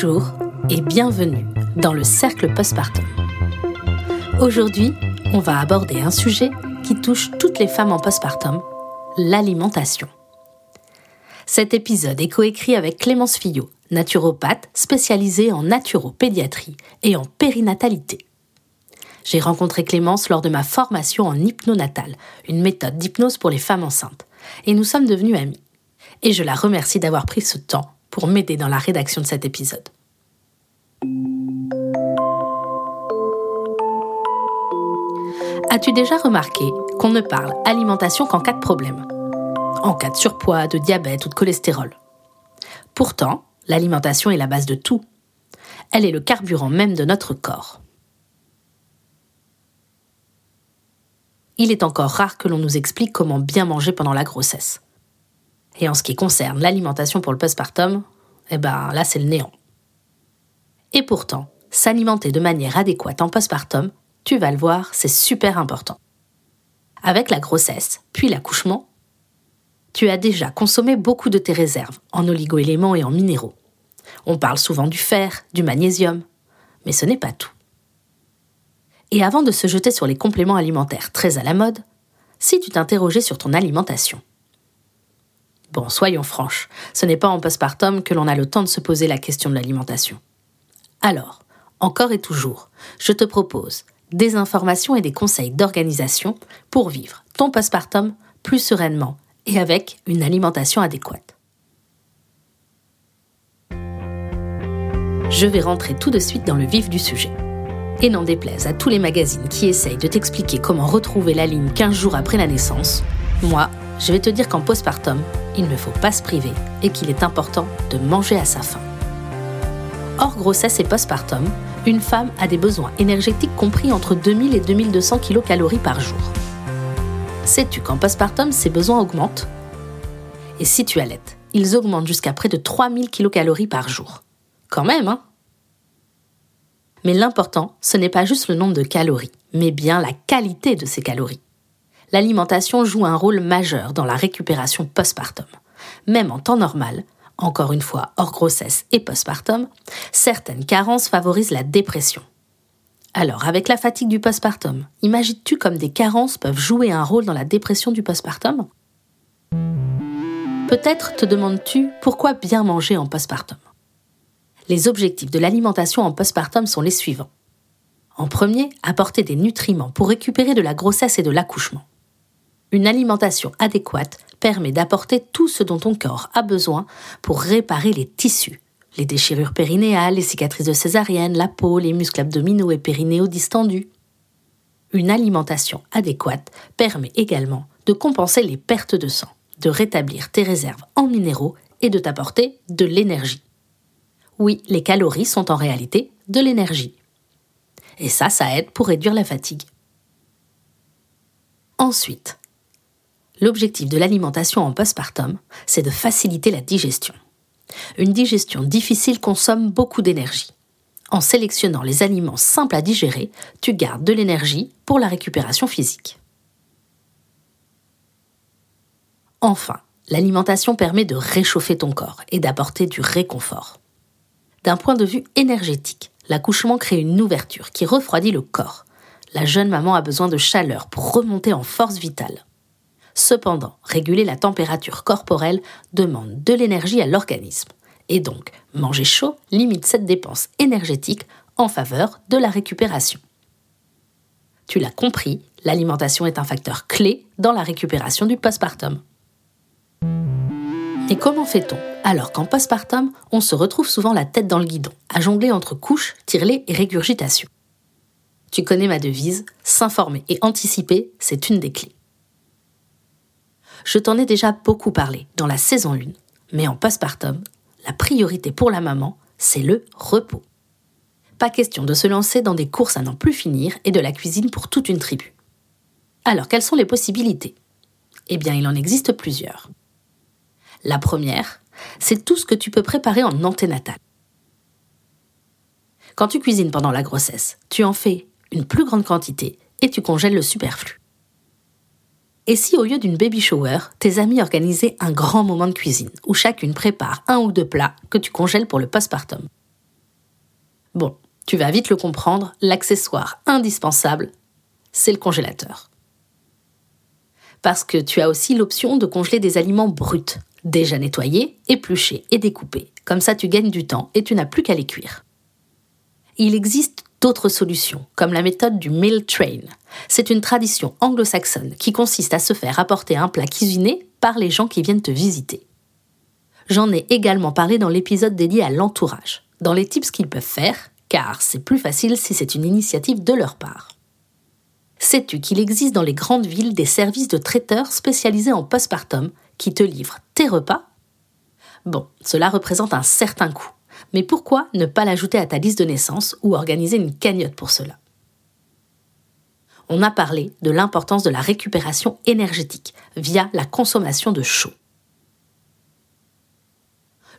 Bonjour et bienvenue dans le cercle postpartum. Aujourd'hui, on va aborder un sujet qui touche toutes les femmes en postpartum, l'alimentation. Cet épisode est coécrit avec Clémence Fillot, naturopathe spécialisée en naturopédiatrie et en périnatalité. J'ai rencontré Clémence lors de ma formation en hypnonatal, une méthode d'hypnose pour les femmes enceintes, et nous sommes devenues amies. Et je la remercie d'avoir pris ce temps pour m'aider dans la rédaction de cet épisode. As-tu déjà remarqué qu'on ne parle alimentation qu'en cas de problème? En cas de surpoids, de diabète ou de cholestérol. Pourtant, l'alimentation est la base de tout. Elle est le carburant même de notre corps. il est encore rare que l'on nous explique comment bien manger pendant la grossesse. Et en ce qui concerne l'alimentation pour le postpartum, eh ben là c'est le néant. Et pourtant, s'alimenter de manière adéquate en postpartum, tu vas le voir, c'est super important. Avec la grossesse, puis l'accouchement, tu as déjà consommé beaucoup de tes réserves en oligoéléments et en minéraux. On parle souvent du fer, du magnésium, mais ce n'est pas tout. Et avant de se jeter sur les compléments alimentaires très à la mode, si tu t'interrogeais sur ton alimentation. Bon, soyons franches, ce n'est pas en postpartum que l'on a le temps de se poser la question de l'alimentation. Alors, encore et toujours, je te propose des informations et des conseils d'organisation pour vivre ton postpartum plus sereinement et avec une alimentation adéquate. Je vais rentrer tout de suite dans le vif du sujet. Et n'en déplaise à tous les magazines qui essayent de t'expliquer comment retrouver la ligne 15 jours après la naissance, moi, je vais te dire qu'en postpartum, il ne faut pas se priver et qu'il est important de manger à sa faim. Hors grossesse et postpartum, une femme a des besoins énergétiques compris entre 2000 et 2200 kcal par jour. Sais-tu qu'en postpartum, ces besoins augmentent? Et si tu allaites, ils augmentent jusqu'à près de 3000 kcal par jour. Quand même, hein? Mais l'important, ce n'est pas juste le nombre de calories, mais bien la qualité de ces calories. L'alimentation joue un rôle majeur dans la récupération postpartum. Même en temps normal, encore une fois hors grossesse et postpartum, certaines carences favorisent la dépression. Alors, avec la fatigue du postpartum, imagines-tu comme des carences peuvent jouer un rôle dans la dépression du postpartum? Peut-être te demandes-tu pourquoi bien manger en postpartum les objectifs de l'alimentation en postpartum sont les suivants. En premier, apporter des nutriments pour récupérer de la grossesse et de l'accouchement. Une alimentation adéquate permet d'apporter tout ce dont ton corps a besoin pour réparer les tissus, les déchirures périnéales, les cicatrices de césarienne, la peau, les muscles abdominaux et périnéaux distendus. Une alimentation adéquate permet également de compenser les pertes de sang, de rétablir tes réserves en minéraux et de t'apporter de l'énergie. Oui, les calories sont en réalité de l'énergie. Et ça, ça aide pour réduire la fatigue. Ensuite, l'objectif de l'alimentation en postpartum, c'est de faciliter la digestion. Une digestion difficile consomme beaucoup d'énergie. En sélectionnant les aliments simples à digérer, tu gardes de l'énergie pour la récupération physique. Enfin, l'alimentation permet de réchauffer ton corps et d'apporter du réconfort. D'un point de vue énergétique, l'accouchement crée une ouverture qui refroidit le corps. La jeune maman a besoin de chaleur pour remonter en force vitale. Cependant, réguler la température corporelle demande de l'énergie à l'organisme. Et donc, manger chaud limite cette dépense énergétique en faveur de la récupération. Tu l'as compris, l'alimentation est un facteur clé dans la récupération du postpartum. Et comment fait-on? Alors qu'en postpartum, on se retrouve souvent la tête dans le guidon, à jongler entre couches, tirelet et régurgitation Tu connais ma devise, s'informer et anticiper, c'est une des clés. Je t'en ai déjà beaucoup parlé dans la saison 1, mais en postpartum, la priorité pour la maman, c'est le repos. Pas question de se lancer dans des courses à n'en plus finir et de la cuisine pour toute une tribu. Alors, quelles sont les possibilités? Eh bien, il en existe plusieurs. La première, c'est tout ce que tu peux préparer en anténatal. Quand tu cuisines pendant la grossesse, tu en fais une plus grande quantité et tu congèles le superflu. Et si au lieu d'une baby shower, tes amis organisaient un grand moment de cuisine où chacune prépare un ou deux plats que tu congèles pour le postpartum? Bon, tu vas vite le comprendre, l'accessoire indispensable, c'est le congélateur. Parce que tu as aussi l'option de congeler des aliments bruts, déjà nettoyés, épluchés et découpés. Comme ça, tu gagnes du temps et tu n'as plus qu'à les cuire. Il existe d'autres solutions, comme la méthode du meal train. C'est une tradition anglo-saxonne qui consiste à se faire apporter un plat cuisiné par les gens qui viennent te visiter. J'en ai également parlé dans l'épisode dédié à l'entourage, dans les tips qu'ils peuvent faire, car c'est plus facile si c'est une initiative de leur part. Sais-tu qu'il existe dans les grandes villes des services de traiteurs spécialisés en postpartum qui te livrent tes repas? Bon, cela représente un certain coût, mais pourquoi ne pas l'ajouter à ta liste de naissance ou organiser une cagnotte pour cela? On a parlé de l'importance de la récupération énergétique via la consommation de chaud.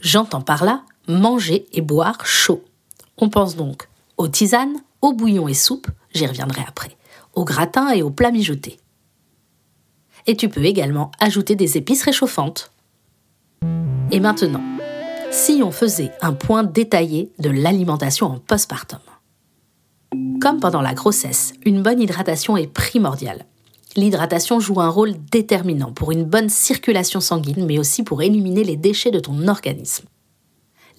J'entends par là manger et boire chaud. On pense donc aux tisanes, aux bouillons et soupes, j'y reviendrai après, aux gratins et aux plats mijotés. Et tu peux également ajouter des épices réchauffantes. Et maintenant, si on faisait un point détaillé de l'alimentation en postpartum. Comme pendant la grossesse, une bonne hydratation est primordiale. L'hydratation joue un rôle déterminant pour une bonne circulation sanguine, mais aussi pour éliminer les déchets de ton organisme.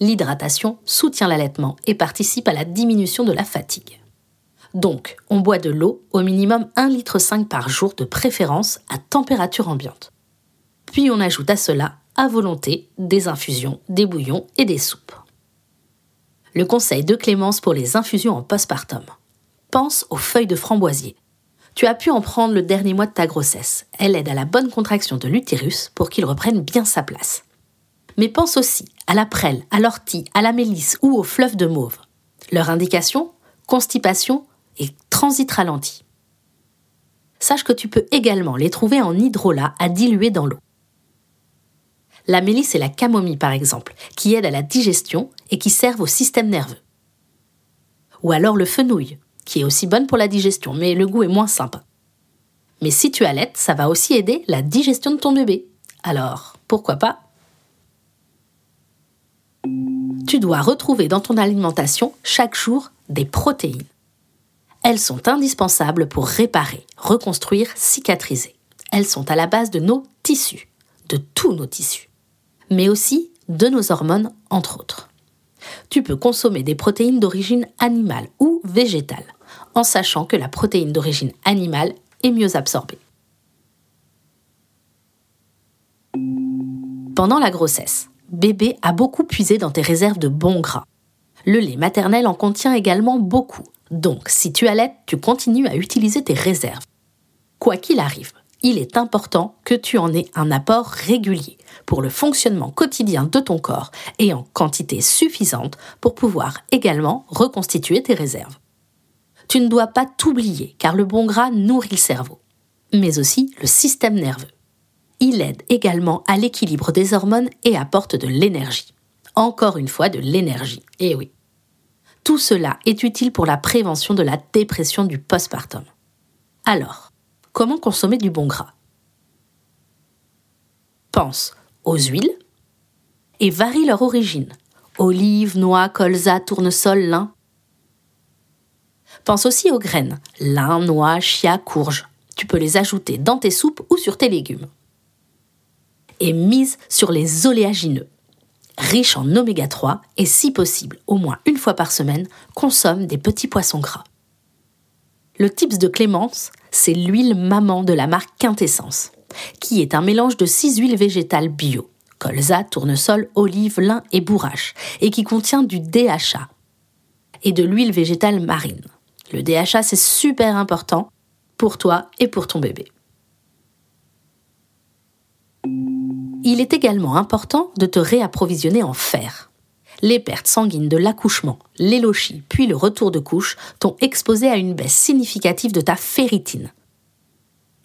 L'hydratation soutient l'allaitement et participe à la diminution de la fatigue. Donc, on boit de l'eau au minimum 1,5 litre par jour de préférence à température ambiante. Puis on ajoute à cela à volonté des infusions, des bouillons et des soupes. Le conseil de Clémence pour les infusions en postpartum. Pense aux feuilles de framboisier. Tu as pu en prendre le dernier mois de ta grossesse. Elle aide à la bonne contraction de l'utérus pour qu'il reprenne bien sa place. Mais pense aussi à la prêle, à l'ortie, à la mélisse ou au fleuve de mauve. Leur indication constipation et transit ralenti. Sache que tu peux également les trouver en hydrolat à diluer dans l'eau la mélisse et la camomille par exemple, qui aident à la digestion et qui servent au système nerveux. Ou alors le fenouil, qui est aussi bonne pour la digestion, mais le goût est moins sympa. Mais si tu allaites, ça va aussi aider la digestion de ton bébé. Alors, pourquoi pas? Tu dois retrouver dans ton alimentation chaque jour des protéines. Elles sont indispensables pour réparer, reconstruire, cicatriser. Elles sont à la base de nos tissus, de tous nos tissus mais aussi de nos hormones, entre autres. Tu peux consommer des protéines d'origine animale ou végétale, en sachant que la protéine d'origine animale est mieux absorbée. Pendant la grossesse, bébé a beaucoup puisé dans tes réserves de bons gras. Le lait maternel en contient également beaucoup, donc si tu allaites, tu continues à utiliser tes réserves. Quoi qu'il arrive, il est important que tu en aies un apport régulier pour le fonctionnement quotidien de ton corps et en quantité suffisante pour pouvoir également reconstituer tes réserves. Tu ne dois pas t'oublier car le bon gras nourrit le cerveau, mais aussi le système nerveux. Il aide également à l'équilibre des hormones et apporte de l'énergie. Encore une fois, de l'énergie. Eh oui. Tout cela est utile pour la prévention de la dépression du postpartum. Alors, comment consommer du bon gras. Pense aux huiles et varie leur origine. Olives, noix, colza, tournesol, lin. Pense aussi aux graines. Lin, noix, chia, courge. Tu peux les ajouter dans tes soupes ou sur tes légumes. Et mise sur les oléagineux. Riches en oméga 3 et si possible, au moins une fois par semaine, consomme des petits poissons gras. Le tips de Clémence, c'est l'huile maman de la marque Quintessence, qui est un mélange de six huiles végétales bio, colza, tournesol, olive, lin et bourrache, et qui contient du DHA et de l'huile végétale marine. Le DHA, c'est super important pour toi et pour ton bébé. Il est également important de te réapprovisionner en fer les pertes sanguines de l'accouchement, l'élochie, puis le retour de couche t'ont exposé à une baisse significative de ta ferritine.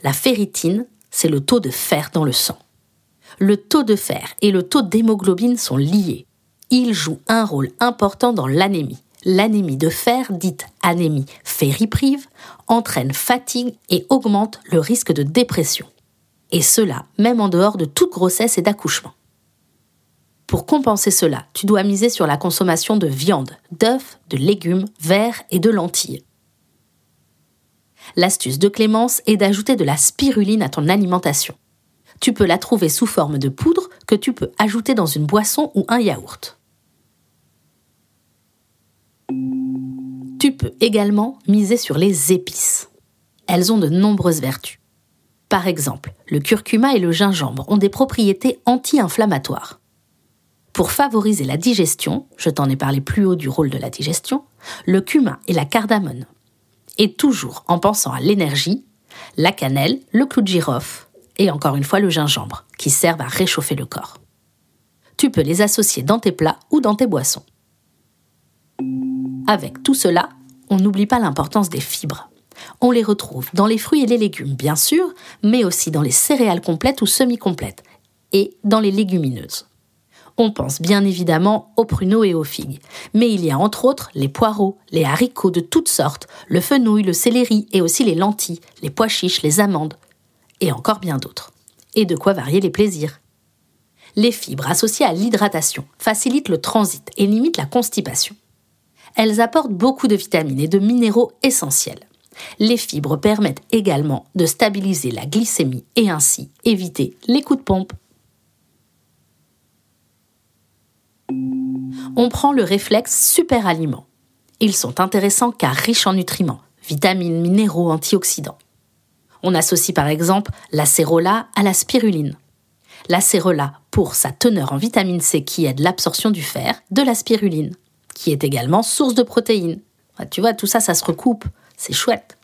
La ferritine, c'est le taux de fer dans le sang. Le taux de fer et le taux d'hémoglobine sont liés. Ils jouent un rôle important dans l'anémie. L'anémie de fer, dite anémie ferriprive, entraîne fatigue et augmente le risque de dépression. Et cela même en dehors de toute grossesse et d'accouchement. Pour compenser cela, tu dois miser sur la consommation de viande, d'œufs, de légumes, verts et de lentilles. L'astuce de Clémence est d'ajouter de la spiruline à ton alimentation. Tu peux la trouver sous forme de poudre que tu peux ajouter dans une boisson ou un yaourt. Tu peux également miser sur les épices. Elles ont de nombreuses vertus. Par exemple, le curcuma et le gingembre ont des propriétés anti-inflammatoires. Pour favoriser la digestion, je t'en ai parlé plus haut du rôle de la digestion, le cumin et la cardamone. Et toujours en pensant à l'énergie, la cannelle, le clou de girofle et encore une fois le gingembre, qui servent à réchauffer le corps. Tu peux les associer dans tes plats ou dans tes boissons. Avec tout cela, on n'oublie pas l'importance des fibres. On les retrouve dans les fruits et les légumes, bien sûr, mais aussi dans les céréales complètes ou semi-complètes, et dans les légumineuses. On pense bien évidemment aux pruneaux et aux figues, mais il y a entre autres les poireaux, les haricots de toutes sortes, le fenouil, le céleri et aussi les lentilles, les pois chiches, les amandes, et encore bien d'autres. Et de quoi varier les plaisirs. Les fibres associées à l'hydratation facilitent le transit et limitent la constipation. Elles apportent beaucoup de vitamines et de minéraux essentiels. Les fibres permettent également de stabiliser la glycémie et ainsi éviter les coups de pompe. On prend le réflexe super aliment. Ils sont intéressants car riches en nutriments, vitamines, minéraux, antioxydants. On associe par exemple l'acérola à la spiruline. L'acérola pour sa teneur en vitamine C qui aide l'absorption du fer, de la spiruline, qui est également source de protéines. Ah, tu vois, tout ça, ça se recoupe. C'est chouette.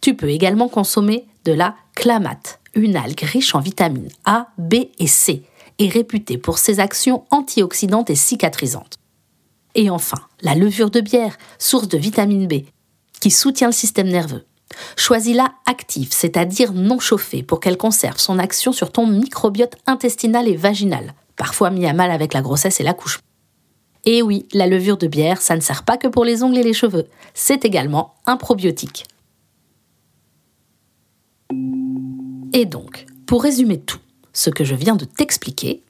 Tu peux également consommer de la clamate, une algue riche en vitamines A, B et C, et réputée pour ses actions antioxydantes et cicatrisantes. Et enfin, la levure de bière, source de vitamine B, qui soutient le système nerveux. Choisis-la active, c'est-à-dire non chauffée, pour qu'elle conserve son action sur ton microbiote intestinal et vaginal, parfois mis à mal avec la grossesse et l'accouchement. Et oui, la levure de bière, ça ne sert pas que pour les ongles et les cheveux, c'est également un probiotique. Et donc, pour résumer tout, ce que je viens de t'expliquer,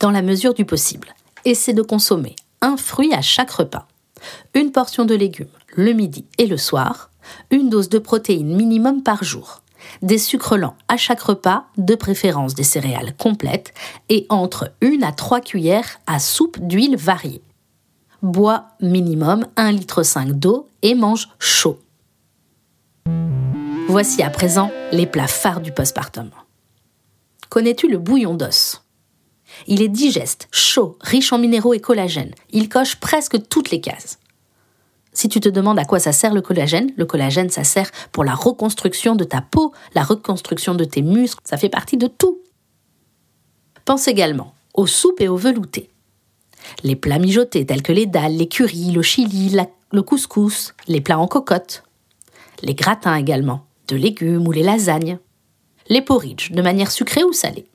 dans la mesure du possible, essaie de consommer un fruit à chaque repas, une portion de légumes le midi et le soir, une dose de protéines minimum par jour, des sucres lents à chaque repas, de préférence des céréales complètes, et entre 1 à 3 cuillères à soupe d'huile variée. Bois minimum 1,5 litre d'eau et mange chaud. Voici à présent les plats phares du postpartum. Connais-tu le bouillon d'os? Il est digeste, chaud, riche en minéraux et collagène. Il coche presque toutes les cases. Si tu te demandes à quoi ça sert le collagène, le collagène, ça sert pour la reconstruction de ta peau, la reconstruction de tes muscles, ça fait partie de tout. Pense également aux soupes et aux veloutés. Les plats mijotés tels que les dalles, les currys, le chili, le couscous, les plats en cocotte. Les gratins également, de légumes ou les lasagnes. Les porridges, de manière sucrée ou salée.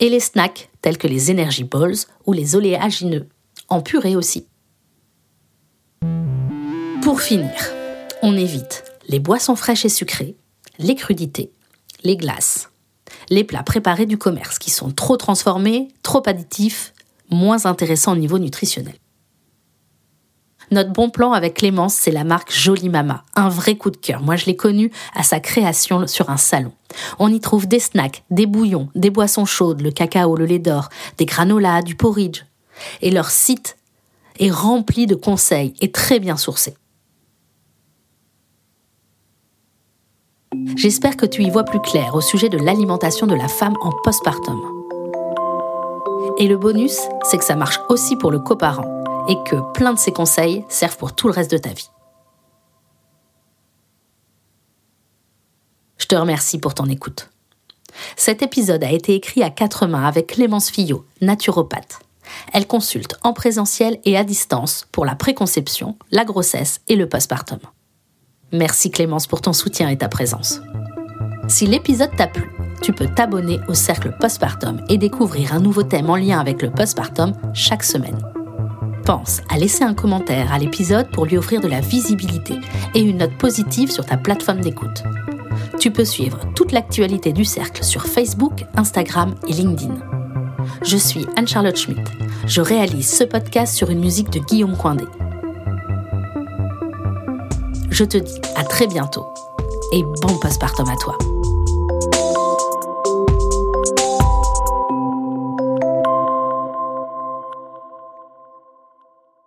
Et les snacks tels que les energy balls ou les oléagineux, en purée aussi. Pour finir, on évite les boissons fraîches et sucrées, les crudités, les glaces, les plats préparés du commerce qui sont trop transformés, trop additifs, moins intéressants au niveau nutritionnel. Notre bon plan avec Clémence, c'est la marque Jolie Mama, un vrai coup de cœur. Moi, je l'ai connue à sa création sur un salon. On y trouve des snacks, des bouillons, des boissons chaudes, le cacao, le lait d'or, des granolas, du porridge. Et leur site est rempli de conseils et très bien sourcé. J'espère que tu y vois plus clair au sujet de l'alimentation de la femme en postpartum. Et le bonus, c'est que ça marche aussi pour le coparent et que plein de ces conseils servent pour tout le reste de ta vie. Je te remercie pour ton écoute. Cet épisode a été écrit à quatre mains avec Clémence Fillot, naturopathe. Elle consulte en présentiel et à distance pour la préconception, la grossesse et le postpartum. Merci Clémence pour ton soutien et ta présence. Si l'épisode t'a plu, tu peux t'abonner au cercle postpartum et découvrir un nouveau thème en lien avec le postpartum chaque semaine. Pense à laisser un commentaire à l'épisode pour lui offrir de la visibilité et une note positive sur ta plateforme d'écoute. Tu peux suivre toute l'actualité du cercle sur Facebook, Instagram et LinkedIn. Je suis Anne-Charlotte Schmitt. Je réalise ce podcast sur une musique de Guillaume Coindé. Je te dis à très bientôt et bon postpartum à toi.